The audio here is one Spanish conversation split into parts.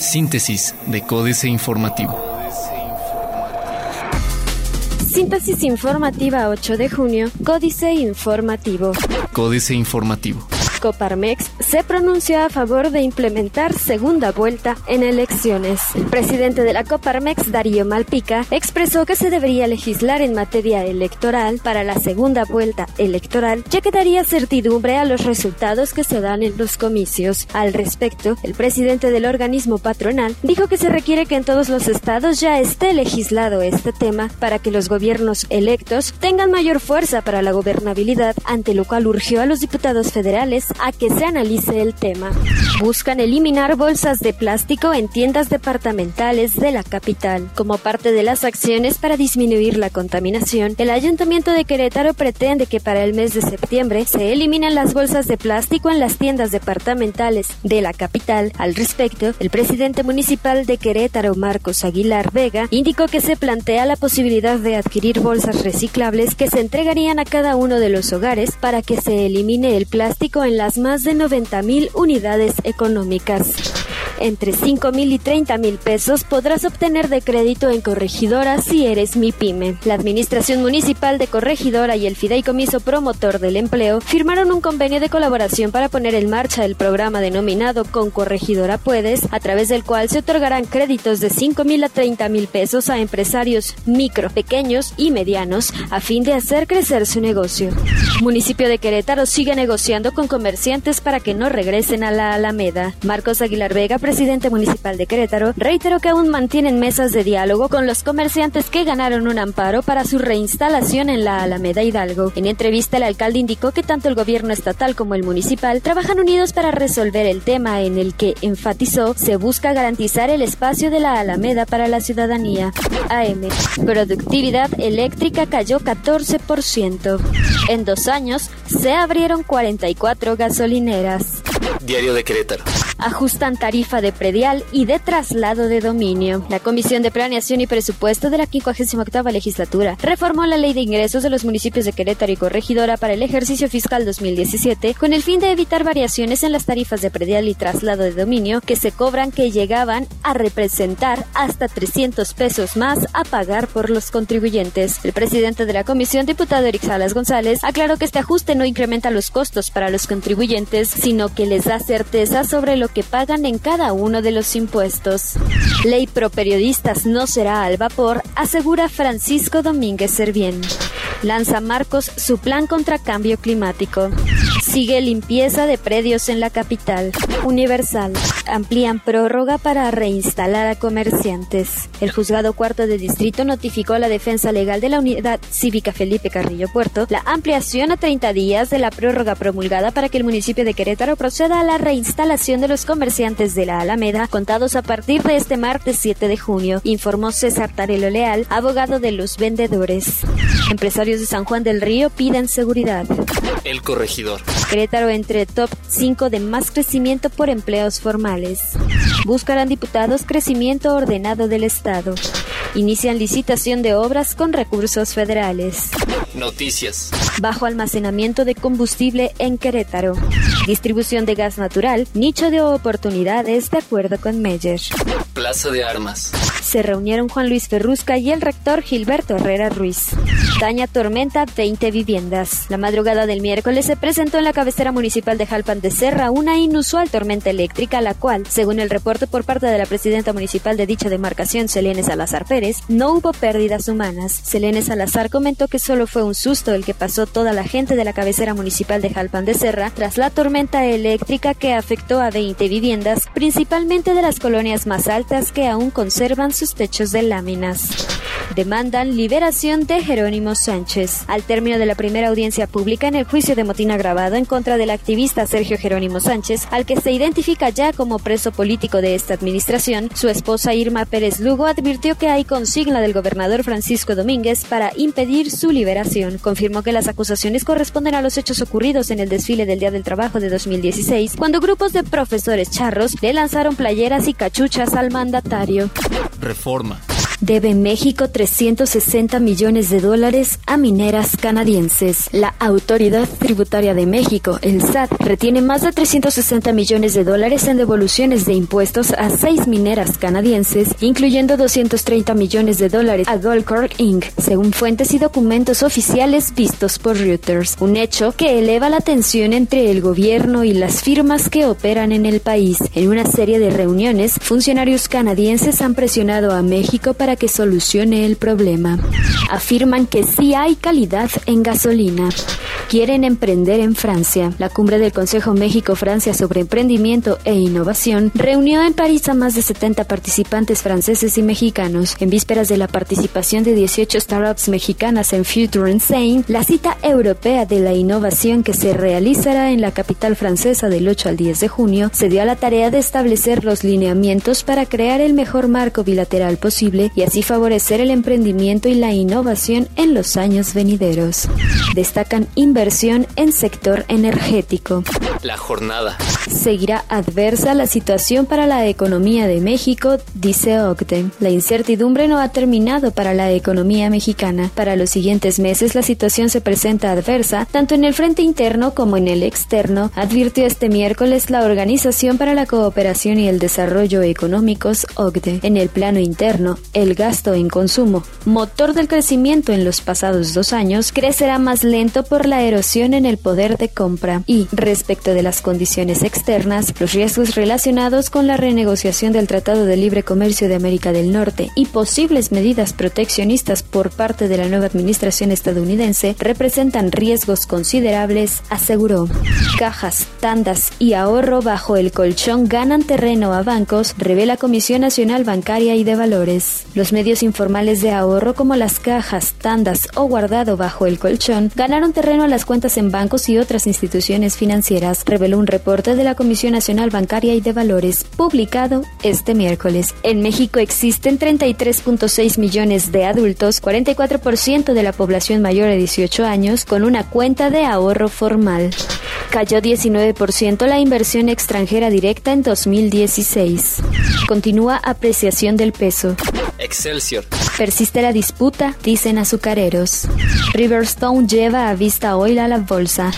Síntesis de Códice Informativo. Síntesis informativa 8 de junio, Códice Informativo. Códice Informativo. Coparmex se pronunció a favor de implementar segunda vuelta en elecciones. El presidente de la Coparmex, Darío Malpica, expresó que se debería legislar en materia electoral para la segunda vuelta electoral, ya que daría certidumbre a los resultados que se dan en los comicios. Al respecto, el presidente del organismo patronal dijo que se requiere que en todos los estados ya esté legislado este tema para que los gobiernos electos tengan mayor fuerza para la gobernabilidad, ante lo cual urgió a los diputados federales a que se analice el tema. Buscan eliminar bolsas de plástico en tiendas departamentales de la capital. Como parte de las acciones para disminuir la contaminación, el Ayuntamiento de Querétaro pretende que para el mes de septiembre se eliminen las bolsas de plástico en las tiendas departamentales de la capital. Al respecto, el presidente municipal de Querétaro, Marcos Aguilar Vega, indicó que se plantea la posibilidad de adquirir bolsas reciclables que se entregarían a cada uno de los hogares para que se elimine el plástico en las más de 90.000 unidades económicas. Entre 5 mil y 30 mil pesos podrás obtener de crédito en Corregidora si eres mi pyme. La Administración Municipal de Corregidora y el Fideicomiso Promotor del Empleo firmaron un convenio de colaboración para poner en marcha el programa denominado Con Corregidora Puedes, a través del cual se otorgarán créditos de 5 mil a 30 mil pesos a empresarios micro, pequeños y medianos a fin de hacer crecer su negocio. Municipio de Querétaro sigue negociando con comerciantes para que no regresen a la Alameda. Marcos Aguilar Vega, presidente municipal de Querétaro, reiteró que aún mantienen mesas de diálogo con los comerciantes que ganaron un amparo para su reinstalación en la Alameda Hidalgo. En entrevista, el alcalde indicó que tanto el gobierno estatal como el municipal trabajan unidos para resolver el tema en el que, enfatizó, se busca garantizar el espacio de la Alameda para la ciudadanía. AM. Productividad eléctrica cayó 14%. En dos años, se abrieron 44 gasolineras. Diario de Querétaro. Ajustan tarifa de predial y de traslado de dominio. La Comisión de Planeación y Presupuesto de la 58 legislatura reformó la Ley de Ingresos de los municipios de Querétaro y Corregidora para el ejercicio fiscal 2017 con el fin de evitar variaciones en las tarifas de predial y traslado de dominio que se cobran que llegaban a representar hasta 300 pesos más a pagar por los contribuyentes. El presidente de la comisión, diputado Eric Salas González, aclaró que este ajuste no incrementa los costos para los contribuyentes, sino que les da certeza sobre lo que pagan en cada uno de los impuestos. Ley pro periodistas no será al vapor, asegura Francisco Domínguez Servién. Lanza Marcos su plan contra cambio climático. Sigue limpieza de predios en la capital. Universal. Amplían prórroga para reinstalar a comerciantes. El juzgado cuarto de distrito notificó a la defensa legal de la unidad cívica Felipe Carrillo Puerto la ampliación a 30 días de la prórroga promulgada para que el municipio de Querétaro proceda a la reinstalación de los comerciantes de la Alameda contados a partir de este martes 7 de junio, informó César Tarelo Leal, abogado de los vendedores. Empresarios de San Juan del Río piden seguridad. El corregidor. Querétaro entre top 5 de más crecimiento por empleos formales. Buscarán diputados crecimiento ordenado del Estado. Inician licitación de obras con recursos federales. Noticias. Bajo almacenamiento de combustible en Querétaro. Distribución de gas natural, nicho de oportunidades de acuerdo con Meyer. Plaza de Armas. Se reunieron Juan Luis Ferrusca y el rector Gilberto Herrera Ruiz. Daña tormenta 20 viviendas. La madrugada del miércoles se presentó en la cabecera municipal de Jalpan de Serra una inusual tormenta eléctrica, la cual, según el reporte por parte de la presidenta municipal de dicha demarcación, Selene Salazar Pérez, no hubo pérdidas humanas. Selene Salazar comentó que solo fue un susto el que pasó toda la gente de la cabecera municipal de Jalpan de Serra tras la tormenta eléctrica que afectó a 20 viviendas, principalmente de las colonias más altas que aún conservan sus techos de láminas. Demandan liberación de Jerónimo Sánchez. Al término de la primera audiencia pública en el juicio de motín agravado en contra del activista Sergio Jerónimo Sánchez, al que se identifica ya como preso político de esta administración, su esposa Irma Pérez Lugo advirtió que hay consigna del gobernador Francisco Domínguez para impedir su liberación. Confirmó que las acusaciones corresponden a los hechos ocurridos en el desfile del Día del Trabajo de 2016, cuando grupos de profesores charros le lanzaron playeras y cachuchas al mandatario. Reforma. Debe México 360 millones de dólares a mineras canadienses. La Autoridad Tributaria de México, el SAT, retiene más de 360 millones de dólares en devoluciones de impuestos a seis mineras canadienses, incluyendo 230 millones de dólares a Goldcorp Inc., según fuentes y documentos oficiales vistos por Reuters. Un hecho que eleva la tensión entre el gobierno y las firmas que operan en el país. En una serie de reuniones, funcionarios canadienses han presionado a México para que solucione el problema. Afirman que sí hay calidad en gasolina quieren emprender en Francia. La cumbre del Consejo México-Francia sobre emprendimiento e innovación reunió en París a más de 70 participantes franceses y mexicanos. En vísperas de la participación de 18 startups mexicanas en Future Insane, la cita europea de la innovación que se realizará en la capital francesa del 8 al 10 de junio se dio a la tarea de establecer los lineamientos para crear el mejor marco bilateral posible y así favorecer el emprendimiento y la innovación en los años venideros. Destacan inversión en sector energético. La jornada. Seguirá adversa la situación para la economía de México, dice Octe. La incertidumbre no ha terminado para la economía mexicana. Para los siguientes meses la situación se presenta adversa tanto en el frente interno como en el externo, advirtió este miércoles la Organización para la Cooperación y el Desarrollo Económicos, OCDE. En el plano interno, el gasto en consumo, motor del crecimiento en los pasados dos años, crecerá más lento por la erosión en el poder de compra y, respecto de las condiciones externas, los riesgos relacionados con la renegociación del Tratado de Libre Comercio de América del Norte y posibles medidas proteccionistas por parte de la nueva administración estadounidense representan riesgos considerables, aseguró. Cajas, tandas y ahorro bajo el colchón ganan terreno a bancos, revela Comisión Nacional Bancaria y de Valores. Los medios informales de ahorro como las cajas, tandas o guardado bajo el colchón ganaron terreno a las cuentas en bancos y otras instituciones financieras, reveló un reporte de la Comisión Nacional Bancaria y de Valores, publicado este miércoles. En México existen 33.6 millones de adultos, 44% de la población mayor de 18 años, con una cuenta de ahorro formal. Cayó 19% la inversión extranjera directa en 2016. Continúa apreciación del peso. Excelsior. Persiste la disputa, dicen azucareros. Riverstone lleva a vista hoy a la bolsa.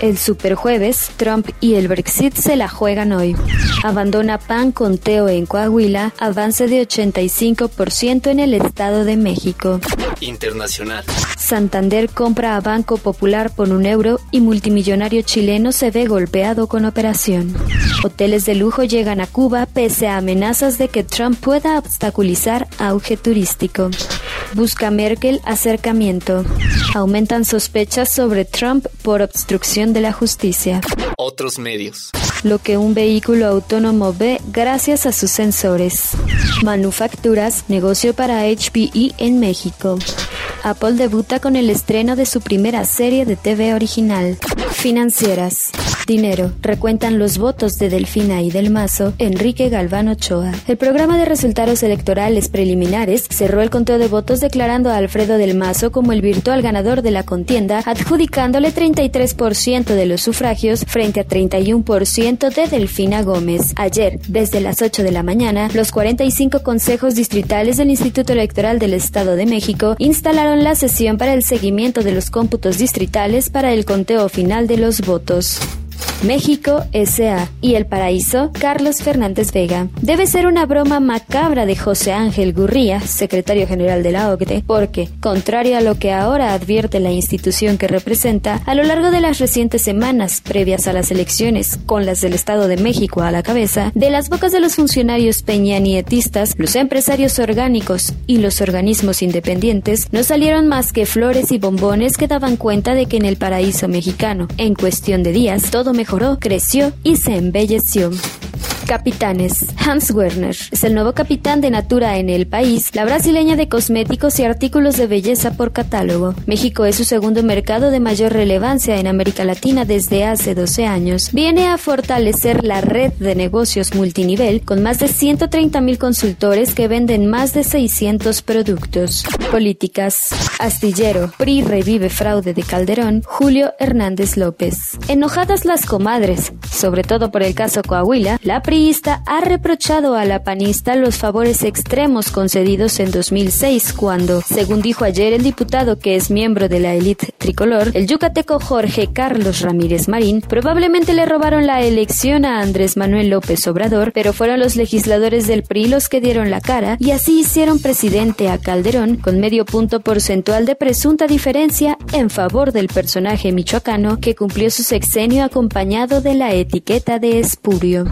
El superjueves, Trump y el Brexit se la juegan hoy. Abandona PAN conteo en Coahuila, avance de 85% en el Estado de México. Internacional. Santander compra a Banco Popular por un euro y multimillonario chileno se ve golpeado con operación. Hoteles de lujo llegan a Cuba pese a amenazas de que Trump pueda obstaculizar auge turístico. Busca Merkel acercamiento. Aumentan sospechas sobre Trump por obstrucción de la justicia. Otros medios. Lo que un vehículo autónomo ve gracias a sus sensores. Manufacturas, negocio para HPE en México. Apple debuta con el estreno de su primera serie de TV original. Financieras. Dinero. Recuentan los votos de Delfina y del Mazo, Enrique Galván Ochoa. El programa de resultados electorales preliminares cerró el conteo de votos declarando a Alfredo del Mazo como el virtual ganador de la contienda, adjudicándole 33% de los sufragios frente a 31% de Delfina Gómez. Ayer, desde las 8 de la mañana, los 45 consejos distritales del Instituto Electoral del Estado de México instalaron la sesión para el seguimiento de los cómputos distritales para el conteo final de los votos. México S.A. y El Paraíso, Carlos Fernández Vega. Debe ser una broma macabra de José Ángel Gurría, secretario general de la OCDE, porque, contrario a lo que ahora advierte la institución que representa, a lo largo de las recientes semanas previas a las elecciones, con las del Estado de México a la cabeza, de las bocas de los funcionarios peñanietistas, los empresarios orgánicos y los organismos independientes no salieron más que flores y bombones que daban cuenta de que en el paraíso mexicano, en cuestión de días, todo mejoró, creció y se embelleció. Capitanes. Hans Werner es el nuevo capitán de Natura en el país, la brasileña de cosméticos y artículos de belleza por catálogo. México es su segundo mercado de mayor relevancia en América Latina desde hace 12 años. Viene a fortalecer la red de negocios multinivel con más de 130 mil consultores que venden más de 600 productos. Políticas. Astillero. PRI revive fraude de Calderón. Julio Hernández López. Enojadas las comadres, sobre todo por el caso Coahuila, la PRI priista ha reprochado a la panista los favores extremos concedidos en 2006 cuando, según dijo ayer el diputado que es miembro de la élite tricolor, el yucateco Jorge Carlos Ramírez Marín, probablemente le robaron la elección a Andrés Manuel López Obrador, pero fueron los legisladores del PRI los que dieron la cara y así hicieron presidente a Calderón con medio punto porcentual de presunta diferencia en favor del personaje michoacano que cumplió su sexenio acompañado de la etiqueta de espurio.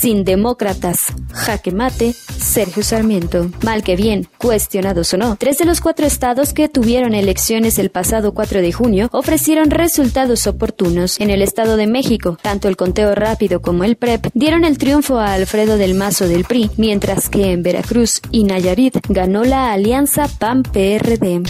Sin demócratas, jaque mate, Sergio Sarmiento. Mal que bien, cuestionados o no, tres de los cuatro estados que tuvieron elecciones el pasado 4 de junio ofrecieron resultados oportunos. En el Estado de México, tanto el conteo rápido como el PREP dieron el triunfo a Alfredo del Mazo del PRI, mientras que en Veracruz y Nayarit ganó la alianza PAN-PRD.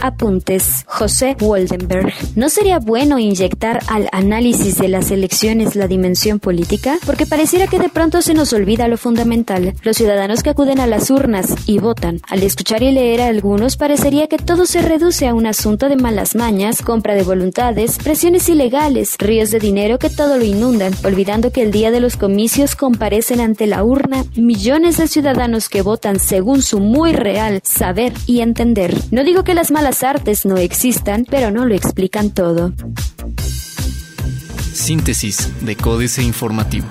Apuntes. José Woldenberg. ¿No sería bueno inyectar al análisis de las elecciones la dimensión política? Porque pareciera que de pronto se nos olvida lo fundamental. Los ciudadanos que acuden a las urnas y votan. Al escuchar y leer a algunos parecería que todo se reduce a un asunto de malas mañas, compra de voluntades, presiones ilegales, ríos de dinero que todo lo inundan, olvidando que el día de los comicios comparecen ante la urna millones de ciudadanos que votan según su muy real saber y entender. No digo que las malas artes no existan, pero no lo explican todo. Síntesis de Códice Informativo.